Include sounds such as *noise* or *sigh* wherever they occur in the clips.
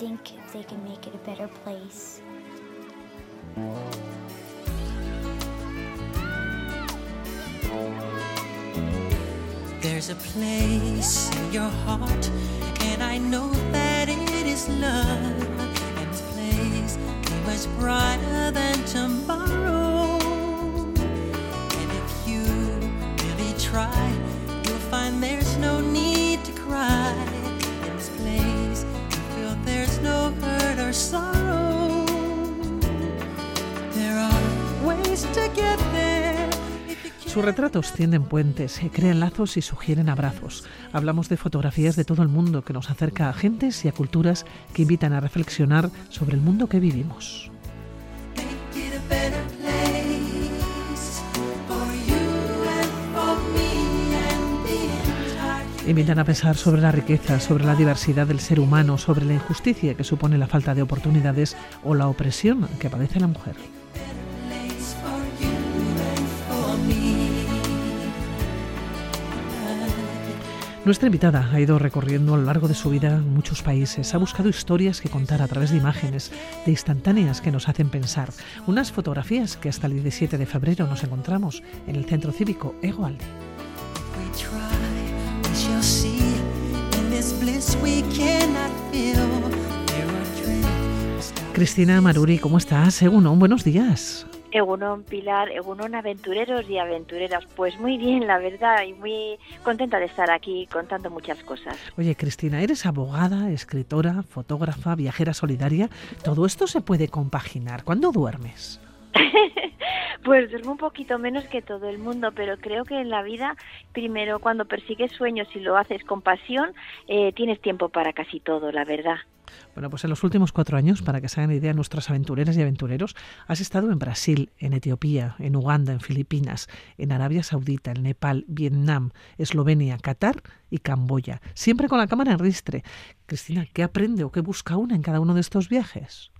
think they can make it a better place. There's a place in your heart, and I know that it is love. And this place is much brighter than tomorrow. And if you really try, you'll find there's Sus retratos tienden puentes, eh, crean lazos y sugieren abrazos. Hablamos de fotografías de todo el mundo que nos acerca a gentes y a culturas que invitan a reflexionar sobre el mundo que vivimos. Invitan a pensar sobre la riqueza, sobre la diversidad del ser humano, sobre la injusticia que supone la falta de oportunidades o la opresión que padece la mujer. Nuestra invitada ha ido recorriendo a lo largo de su vida muchos países, ha buscado historias que contar a través de imágenes, de instantáneas que nos hacen pensar, unas fotografías que hasta el 17 de febrero nos encontramos en el Centro Cívico Ego Aldi. If we try, we shall see. In this bliss we cannot feel. There are dreams. Cristina Maruri, ¿cómo estás? Egunon, buenos días. Egunon Pilar, Egunon aventureros y aventureras. Pues muy bien, la verdad, y muy contenta de estar aquí contando muchas cosas. Oye, Cristina, eres abogada, escritora, fotógrafa, viajera solidaria. Todo esto se puede compaginar. ¿Cuándo duermes? *laughs* Pues duermo un poquito menos que todo el mundo, pero creo que en la vida, primero, cuando persigues sueños y lo haces con pasión, eh, tienes tiempo para casi todo, la verdad. Bueno, pues en los últimos cuatro años, para que se hagan idea nuestras aventureras y aventureros, has estado en Brasil, en Etiopía, en Uganda, en Filipinas, en Arabia Saudita, en Nepal, Vietnam, Eslovenia, Qatar y Camboya, siempre con la cámara en ristre. Cristina, ¿qué aprende o qué busca una en cada uno de estos viajes?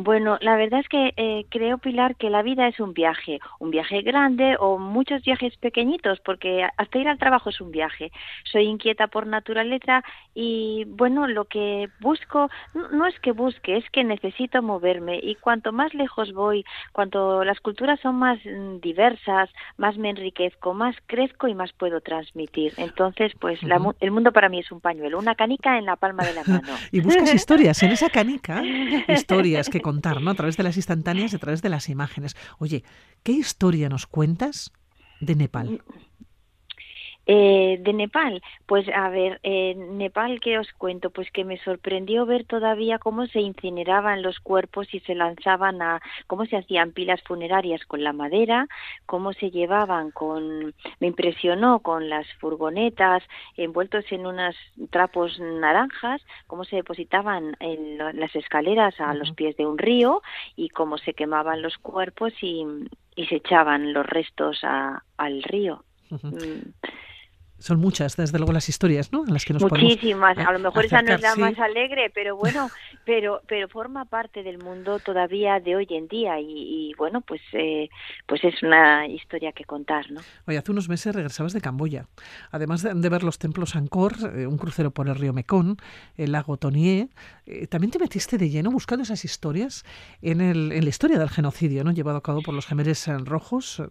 Bueno, la verdad es que eh, creo, Pilar, que la vida es un viaje, un viaje grande o muchos viajes pequeñitos, porque hasta ir al trabajo es un viaje. Soy inquieta por naturaleza y, bueno, lo que busco, no, es que busque, es que necesito moverme y cuanto más lejos voy, cuanto las culturas son más mm, diversas, más me enriquezco, más crezco y más puedo transmitir. Entonces, pues la el mundo para mí es un pañuelo, una canica en la palma de la *laughs* mano. Y buscas historias en esa canica, *laughs* historias que contar, ¿no? A través de las instantáneas a través de las imágenes. Oye, ¿qué historia nos cuentas de Nepal? Eh, de Nepal, pues a ver, eh, Nepal, ¿qué os cuento? Pues que me sorprendió ver todavía cómo se incineraban los cuerpos y se lanzaban a, cómo se hacían pilas funerarias con la madera, cómo se llevaban con, me impresionó con las furgonetas envueltos en unos trapos naranjas, cómo se depositaban en las escaleras a los pies de un río y cómo se quemaban los cuerpos y, y se echaban los restos a- al río. Son muchas, desde luego, las historias, ¿no? En las que nos podemos Muchísimas, a lo mejor esa no es la sí. más alegre, pero bueno, *laughs* pero pero forma parte del mundo todavía de hoy en día y, y, bueno, pues eh, pues es una historia que contar, ¿no? Oye, hace unos meses regresabas de Camboya. Además de, de ver los templos Angkor, eh, un crucero por el río Mekong, el lago Tonié, eh, también te metiste de lleno buscando esas historias en, el, en la historia del genocidio, ¿no? Llevado a cabo por los gemeres eh, rojos eh,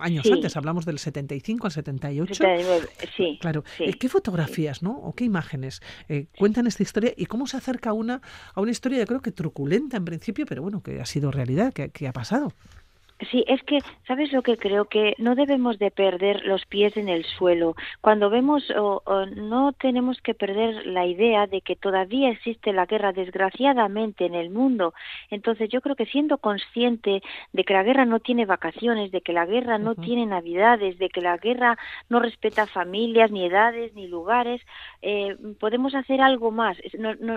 años Sí. antes, hablamos del 75 al 78. 79, Sí, Claro, sí. eh, ¿qué fotografías, no? O qué imágenes eh, cuentan esta historia y cómo se acerca una a una historia, yo creo que truculenta en principio, pero bueno, que ha sido realidad, que, que ha pasado. Sí, es que, ¿sabes lo que creo? Que no debemos de perder los pies en el suelo. Cuando vemos, o, o no tenemos que perder la idea de que todavía existe la guerra, desgraciadamente, en el mundo. Entonces, yo creo que siendo consciente de que la guerra no tiene vacaciones, de que la guerra no tiene navidades, de que la guerra no respeta familias, ni edades, ni lugares, eh, podemos hacer algo más.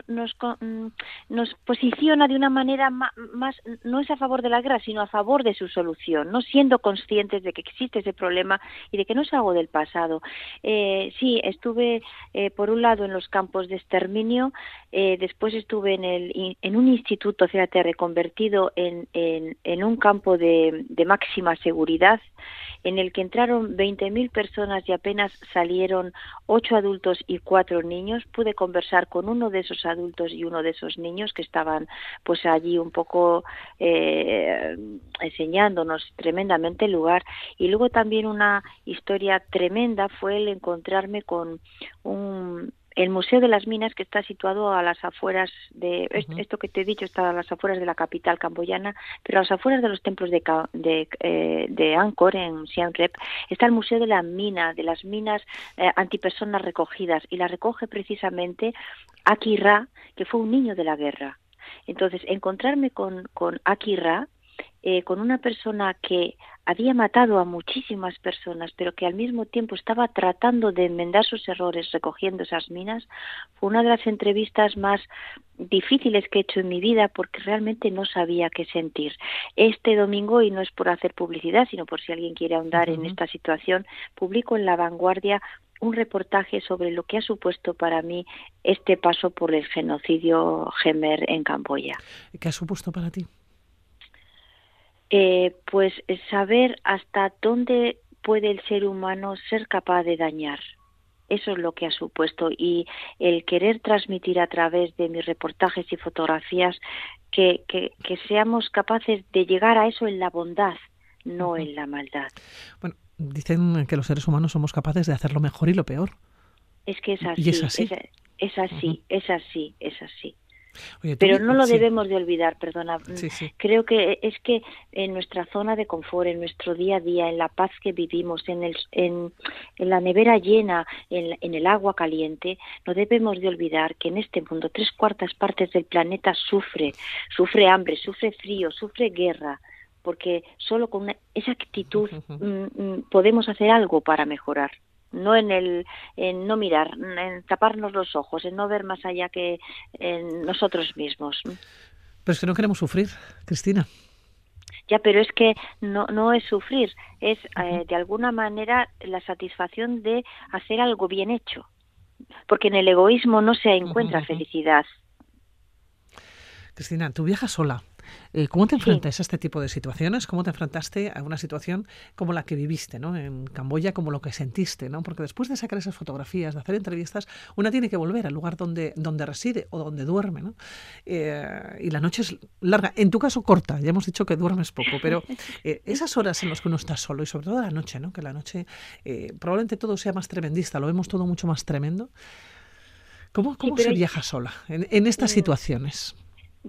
Nos, co- mm, nos posiciona de una manera ma- más, no es a favor de la guerra, sino a favor de sus solución, no siendo conscientes de que existe ese problema y de que no es algo del pasado. Eh, sí, estuve eh, por un lado en los campos de exterminio, eh, después estuve en, el, en un instituto, fíjate, reconvertido en, en, en un campo de, máxima seguridad en el que entraron 20.000 personas y apenas salieron ocho adultos y cuatro niños. Pude conversar con uno de esos adultos y uno de esos niños que estaban pues allí un poco eh, tremendamente el lugar. Y luego también una historia tremenda fue el encontrarme con un el Museo de las Minas, que está situado a las afueras de, esto que te he dicho está a las afueras de la capital camboyana, pero a las afueras de los templos de, de, eh, de Angkor, en Siem Reap, está el Museo de la Mina, de las minas eh, antipersonas recogidas, y la recoge precisamente Aki Ra, que fue un niño de la guerra. Entonces, encontrarme con, con Aki Ra, eh, con una persona que había matado a muchísimas personas, pero que al mismo tiempo estaba tratando de enmendar sus errores recogiendo esas minas, fue una de las entrevistas más difíciles que he hecho en mi vida porque realmente no sabía qué sentir. Este domingo, y no es por hacer publicidad, sino por si alguien quiere ahondar en esta situación, publico en La Vanguardia un reportaje sobre lo que ha supuesto para mí este paso por el genocidio Gemer en Camboya. ¿Qué ha supuesto para ti? Eh, pues saber hasta dónde puede el ser humano ser capaz de dañar. Eso es lo que ha supuesto y el querer transmitir a través de mis reportajes y fotografías que, que, que seamos capaces de llegar a eso en la bondad, no en la maldad. Bueno, dicen que los seres humanos somos capaces de hacer lo mejor y lo peor. Es que es así. Y es así. Es, es así, es así, es así. Pero no lo debemos de olvidar, perdona. Creo que es que en nuestra zona de confort, en nuestro día a día, en la paz que vivimos, en, el, en, la nevera llena, en, en, el agua caliente, no debemos de olvidar que en este mundo tres cuartas partes del planeta sufre, sufre hambre, sufre frío, sufre guerra, porque solo con esa actitud mm, mm, podemos hacer algo para mejorar no en el en no mirar, en taparnos los ojos, en no ver más allá que en nosotros mismos. Pero es que no queremos sufrir, Cristina. Ya, pero es que no, no es sufrir, es eh, de alguna manera la satisfacción de hacer algo bien hecho. Porque en el egoísmo no se encuentra felicidad. Cristina, tú viajas sola. Eh, ¿Cómo te enfrentas a este tipo de situaciones? ¿Cómo te enfrentaste a una situación como la que viviste ¿no? en Camboya, como lo que sentiste? ¿no? Porque después de sacar esas fotografías, de hacer entrevistas, una tiene que volver al lugar donde, donde reside o donde duerme. ¿no? Eh, y la noche es larga, en tu caso corta, ya hemos dicho que duermes poco, pero *laughs* eh, esas horas en las que uno está solo y sobre todo la noche, ¿no? que la noche probablemente todo sea más tremendista, lo vemos todo mucho más tremendo. ¿Cómo, cómo se viaja sola en, en estas situaciones?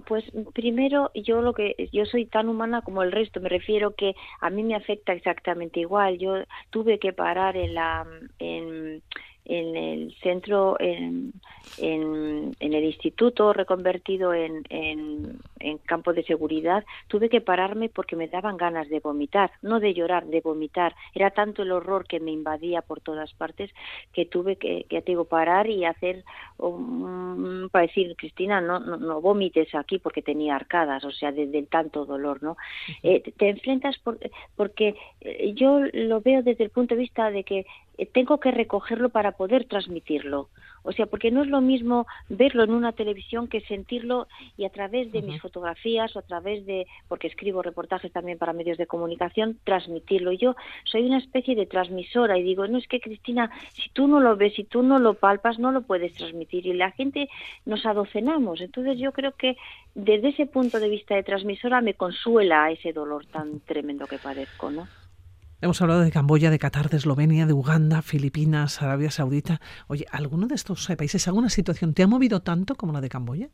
Pues primero yo lo que yo soy tan humana como el resto, me refiero que a mí me afecta exactamente igual. Yo tuve que parar en la en, en el centro, en, en, el instituto reconvertido en, en, campo de seguridad, tuve que pararme porque me daban ganas de vomitar, no de llorar, de vomitar. Era tanto el horror que me invadía por todas partes que tuve que, que te digo, parar y hacer para decir, Cristina, no, no, no, vomites aquí porque tenía arcadas, o sea, desde el tanto dolor, ¿no? Eh, te enfrentas por, porque eh, yo lo veo desde el punto de vista de que tengo que recogerlo para poder transmitirlo. O sea, porque no es lo mismo verlo en una televisión que sentirlo y a través de mis fotografías o a través de, porque escribo reportajes también para medios de comunicación, transmitirlo. Yo soy una especie de transmisora y digo, no es que Cristina, si tú no lo ves, si tú no lo palpas, no lo puedes transmitir y la gente nos adocenamos. Entonces yo creo que desde ese punto de vista de transmisora me consuela ese dolor tan tremendo que padezco, ¿no? Hemos hablado de Camboya, de Qatar, de Eslovenia, de Uganda, Filipinas, Arabia Saudita. Oye, ¿alguno de estos países, alguna situación te ha movido tanto como la de Camboya?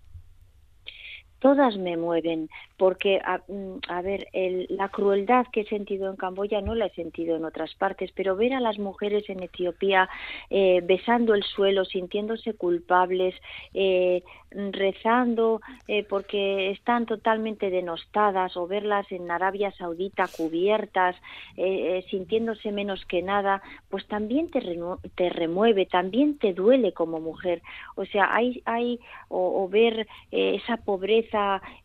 Todas me mueven, porque, a, mm, ver, la crueldad que he sentido en Camboya no la he sentido en otras partes, pero ver a las mujeres en Etiopía eh, besando el suelo, sintiéndose culpables, eh, rezando eh, porque están totalmente denostadas, o verlas en Arabia Saudita cubiertas, sintiéndose menos que nada, pues también te, te remueve, también te duele como mujer. O sea, hay, hay o ver esa pobreza,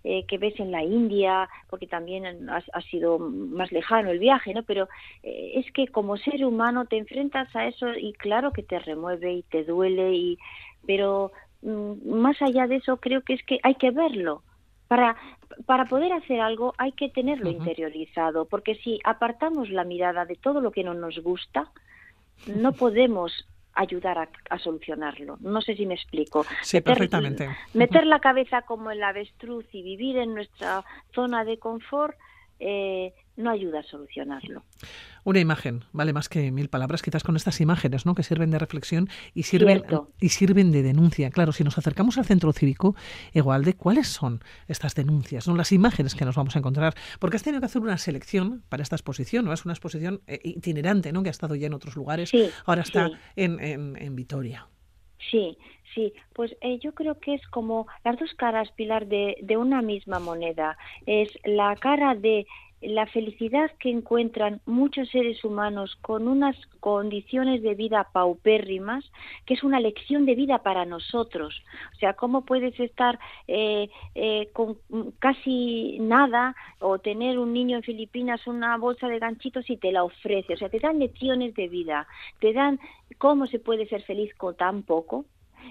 eh, que ves en la India, porque también ha, sido más lejano el viaje, ¿no? Pero eh, es que como ser humano te enfrentas a eso y claro que te remueve y te duele, y, pero mm, más allá de eso creo que es que hay que verlo. Para, para poder hacer algo hay que tenerlo interiorizado, porque si apartamos la mirada de todo lo que no nos gusta, no podemos ayudar a, solucionarlo. No sé si me explico. Sí, perfectamente. Meter la cabeza como el avestruz y vivir en nuestra zona de confort eh, no ayuda a solucionarlo. Una imagen vale más que mil palabras, quizás con estas imágenes, ¿no? Que sirven de reflexión y sirven y sirven de denuncia. Claro, si nos acercamos al centro cívico igual de ¿cuáles son estas denuncias, no? Las imágenes que nos vamos a encontrar, porque has tenido que hacer una selección para esta exposición, ¿no? Es una exposición eh, itinerante, ¿no? Que ha estado ya en otros lugares, ahora está en, en, Vitoria. Sí, Sí, pues eh, yo creo que es como las dos caras, Pilar, de, de, una misma moneda. Es la cara de la felicidad que encuentran muchos seres humanos con unas condiciones de vida paupérrimas, que es una lección de vida para nosotros. O sea, ¿cómo puedes estar eh, eh, con casi nada o tener un niño en Filipinas una bolsa de ganchitos y te la ofrece? O sea, te dan lecciones de vida, te dan cómo se puede ser feliz con tan poco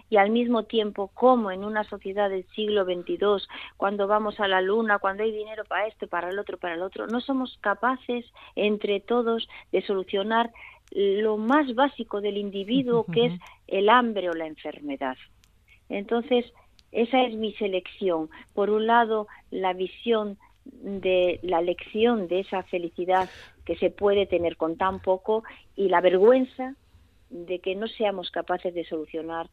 y al mismo tiempo como en una sociedad del siglo XXII, cuando vamos a la luna, cuando hay dinero para esto, para el otro, para el otro, no somos capaces entre todos de solucionar lo más básico del individuo, que es el hambre o la enfermedad. Entonces, esa es mi selección. Por un lado, la visión de la lección de esa felicidad que se puede tener con tan poco y la vergüenza de que no seamos capaces de solucionar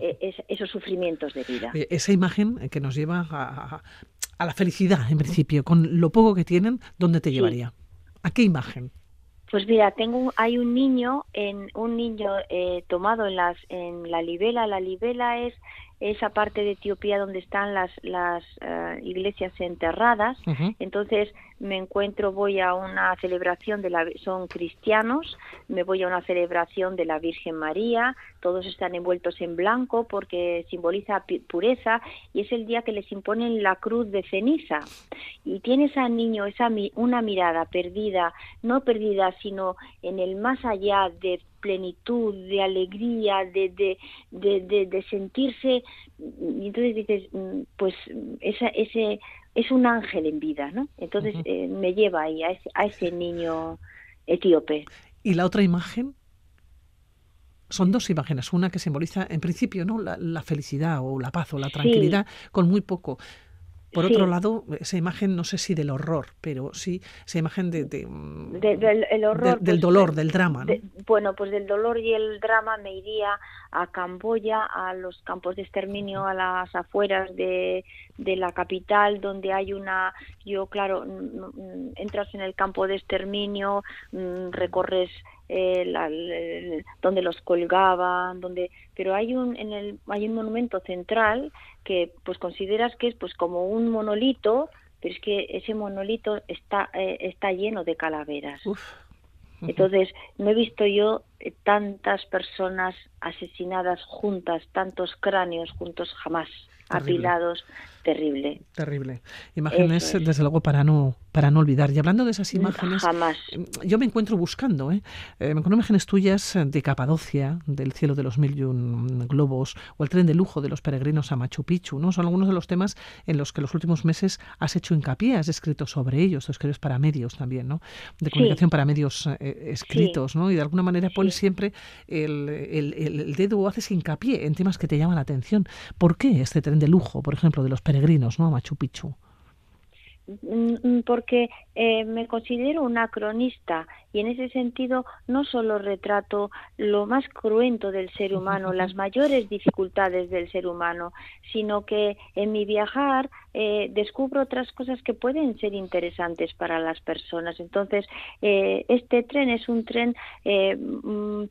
eh, esos sufrimientos de vida. Esa imagen que nos lleva a, la felicidad, en principio, con lo poco que tienen, ¿dónde te llevaría? ¿A qué imagen? Pues mira, tengo hay un niño en un niño eh, tomado en las en la libela. La libela es esa parte de Etiopía donde están las, las eh, iglesias enterradas. Entonces me encuentro, voy a una celebración de la, son cristianos, me voy a una celebración de la Virgen María, todos están envueltos en blanco porque simboliza pureza y es el día que les imponen la cruz de ceniza. Y tienes al niño esa una mirada perdida, no perdida, sino en el más allá de plenitud, de alegría, de, de, de, de, sentirse, y entonces dices, mm, pues esa, ese es un ángel en vida, ¿no? Entonces eh, me lleva ahí a ese, a ese niño etíope. ¿Y la otra imagen? Son dos imágenes, una que simboliza en principio no la, felicidad o la paz o la tranquilidad con muy poco, por otro lado, esa imagen, no sé si del horror, pero sí esa imagen de, mm, del, horror, del pues, dolor, del drama. ¿no? bueno, pues del dolor y el drama me iría a Camboya, a los campos de exterminio, a las afueras de, de la capital, donde hay una, yo claro, entras en el campo de exterminio, mm, recorres eh, donde los colgaban, donde, pero hay un en el hay un monumento central que pues consideras que es pues como un monolito, pero es que ese monolito está eh, está lleno de calaveras. Entonces, no he visto yo eh, tantas personas asesinadas juntas, tantos cráneos juntos jamás, apilados terrible. Terrible. Imágenes, desde luego, para no, para no olvidar. Y hablando de esas imágenes, Jamás. yo me encuentro buscando, ¿eh? ¿eh? me encuentro imágenes tuyas de Capadocia, del cielo de los mil y un globos, o el tren de lujo de los peregrinos a Machu Picchu, ¿no? Son algunos de los temas en los que los últimos meses has hecho hincapié, has escrito sobre ellos, escribes para medios también, ¿no? De comunicación para medios eh, escritos, ¿no? Y de alguna manera pones siempre el, el, el, dedo o haces hincapié en temas que te llaman la atención. ¿Por qué este tren de lujo, por ejemplo, de los peregrinos, ¿no? Machu Picchu. Mm, mm, porque eh, me considero una cronista y en ese sentido no solo retrato lo más cruento del ser humano, las *laughs* mayores dificultades del ser humano, sino que en mi viajar eh, descubro otras cosas que pueden ser interesantes para las personas. Entonces, eh, este tren es un tren mm,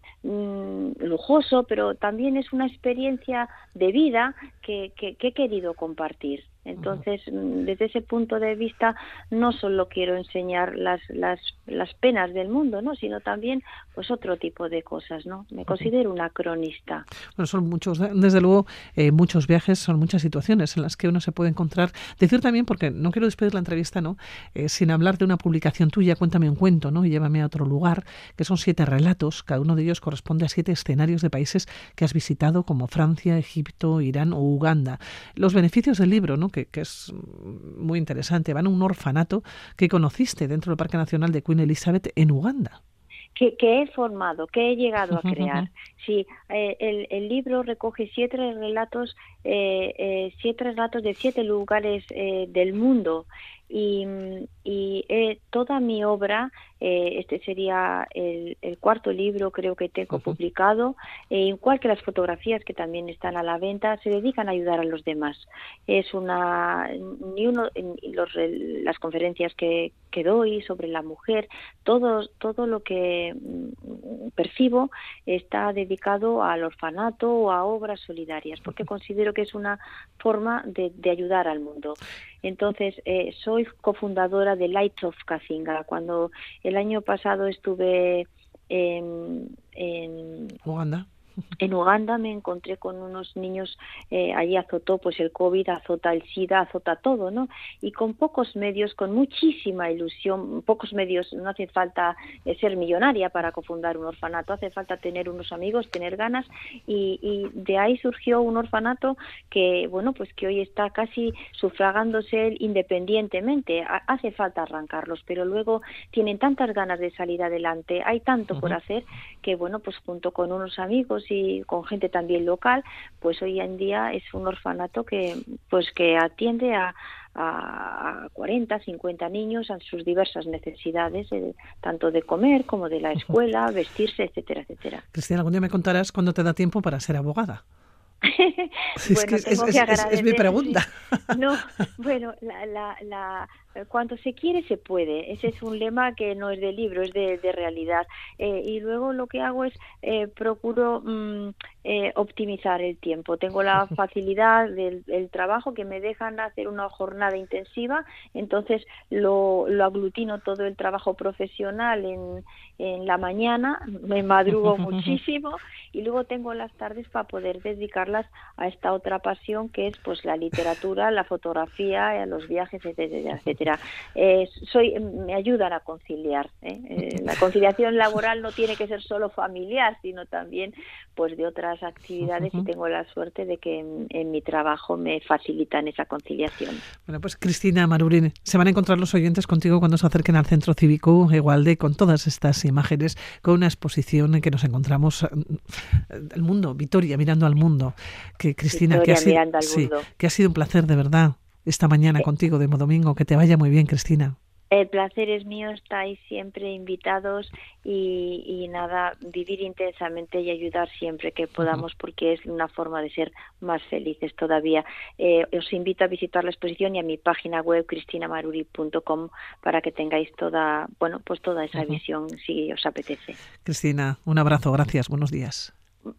lujoso, pero también es una experiencia de vida que he querido compartir. Entonces, mm, desde ese punto de vista, no solo quiero enseñar las, las, las penas del mundo, ¿no? Sino también, pues, otro tipo de cosas, ¿no? Me considero una cronista. Bueno, son muchos, desde luego, eh, muchos viajes, son muchas situaciones en las que uno se puede encontrar. Decir también, porque no quiero despedir la entrevista, ¿no? Eh, sin hablar de una publicación tuya, cuéntame un cuento, ¿no? Y llévame a otro lugar, que son siete relatos, cada uno de ellos corresponde a siete escenarios de países que has visitado, como Francia, Egipto, Irán o Uganda. Los beneficios del libro, ¿no? Que, es muy interesante, van a un orfanato que conociste dentro del Parque Nacional de Queen Elizabeth en Uganda. Que, he formado, que he llegado a *laughs* crear. Sí, eh, el, libro recoge siete relatos, eh, eh, siete relatos de siete lugares del mundo y, y eh, toda mi obra, eh, este sería el, cuarto libro creo que tengo publicado, eh, igual que las fotografías que también están a la venta, se dedican a ayudar a los demás. Es una, ni uno, los, las conferencias que, que doy sobre la mujer, todo, todo lo que mm, percibo está dedicado al orfanato o a obras solidarias, porque considero que es una forma de, de ayudar al mundo. Entonces, eh, soy cofundadora de Light of Kazinga. Cuando el año pasado estuve en, en Uganda en Uganda me encontré con unos niños, eh, allí azotó pues el COVID, azota el SIDA, azota todo, ¿no? Y con pocos medios, con muchísima ilusión, pocos medios, no hace falta eh, ser millonaria para cofundar un orfanato, hace falta tener unos amigos, tener ganas y, y, de ahí surgió un orfanato que, bueno, pues que hoy está casi sufragándose independientemente, hace falta arrancarlos, pero luego tienen tantas ganas de salir adelante, hay tanto por hacer que, bueno, pues junto con unos amigos y con gente también local, pues hoy en día es un orfanato que pues que atiende a, a 40, 50 niños a sus diversas necesidades, eh, tanto de comer como de la escuela, vestirse, etcétera, etcétera. Cristina, algún día me contarás cuándo te da tiempo para ser abogada. *laughs* bueno, es, mi pregunta. No, *laughs* bueno, la, la, la, cuando se quiere se puede. Ese es un *laughs* lema que no es de libro, es de, de realidad. Eh, y luego lo que hago es eh, procuro mm, eh, optimizar el tiempo. Tengo la *laughs* facilidad del, trabajo que me dejan hacer una jornada intensiva, entonces lo, lo aglutino todo el trabajo profesional en, en la mañana, me madrugo *laughs* muchísimo y luego tengo las tardes para poder dedicarlas a esta otra pasión que es pues la literatura, la fotografía, los viajes, etcétera, etcétera. Eh, soy, me ayudan a conciliar. ¿eh? Eh, la conciliación laboral no tiene que ser solo familiar, sino también pues de otras actividades y tengo la suerte de que en, mi trabajo me facilitan esa conciliación. Bueno, pues Cristina Marurín, se van a encontrar los oyentes contigo cuando se acerquen al Centro Cívico Igualde con todas estas imágenes, con una exposición en que nos encontramos el mundo, Vitoria mirando al mundo. Que Cristina, que ha, sido, que ha sido un placer de verdad esta mañana contigo de Domingo. Que te vaya muy bien, Cristina. El placer es mío, estáis siempre invitados y, nada, vivir intensamente y ayudar siempre que podamos porque es una forma de ser más felices todavía. Eh, os invito a visitar la exposición y a mi página web cristinamaruri.com para que tengáis toda, bueno, pues toda esa visión si os apetece. Cristina, un abrazo, gracias, buenos días.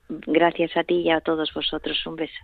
Gracias a ti y a todos vosotros, un beso.